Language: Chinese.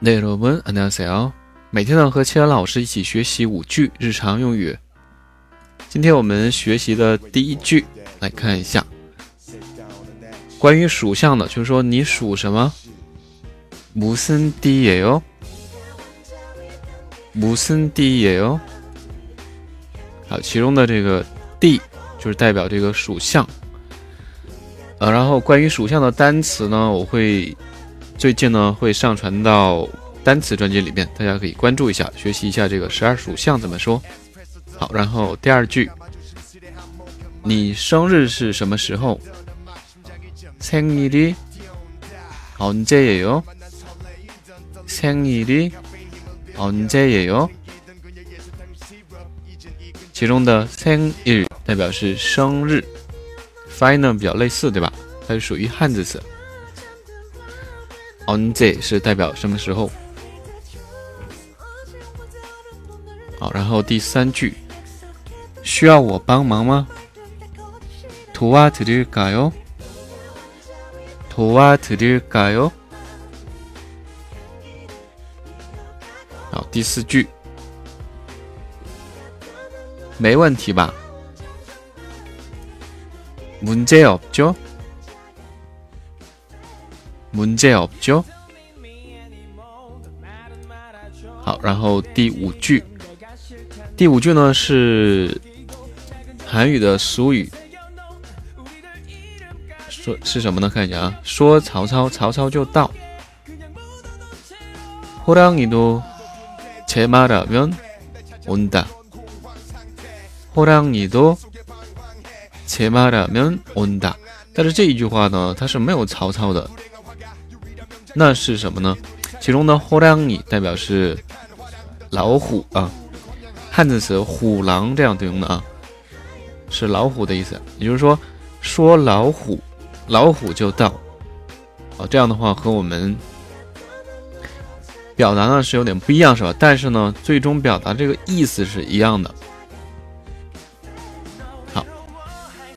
内罗文안녕하세 요。 每天呢和千恩老师一起学习五句日常用语。今天我们学习的第一句，来看一下，关于属相的，就是说你属什么？무슨띠예 요？ 무슨띠예 요？ 好，其中的这个띠就是代表这个属相。呃，然后关于属相的单词呢，我会 最近呢会上传到单词专辑里面，大家可以关注一下，学习一下这个十二属相怎么说。好，然后第二句，你生日是什么时候？생일이언제예 요？ 생일이언제예 요？ 其中的生日代表是生日。发音呢比较类似，对吧？它是属于汉字词。 언제是代表什么时候？好，然后第三句，需要我帮忙吗？도와드릴까 요？ 도와드릴까 요？ 好，第四句，没问题吧？문제없 죠？ 문제없 죠？ 好，然后第五句，第五句呢是韩语的俗语，说是什么呢？看一下啊，说曹操，曹操就到。호랑이도제말하면온 다。 호랑이도切马的面온다但是这一句话呢，它是没有曹操的， 那是什么呢？其中呢，호랑이代表是老虎啊，汉字词虎狼这样对应的啊，是老虎的意思。也就是说，说老虎，老虎就到。啊，这样的话和我们表达呢是有点不一样，是吧？但是呢，最终表达这个意思是一样的。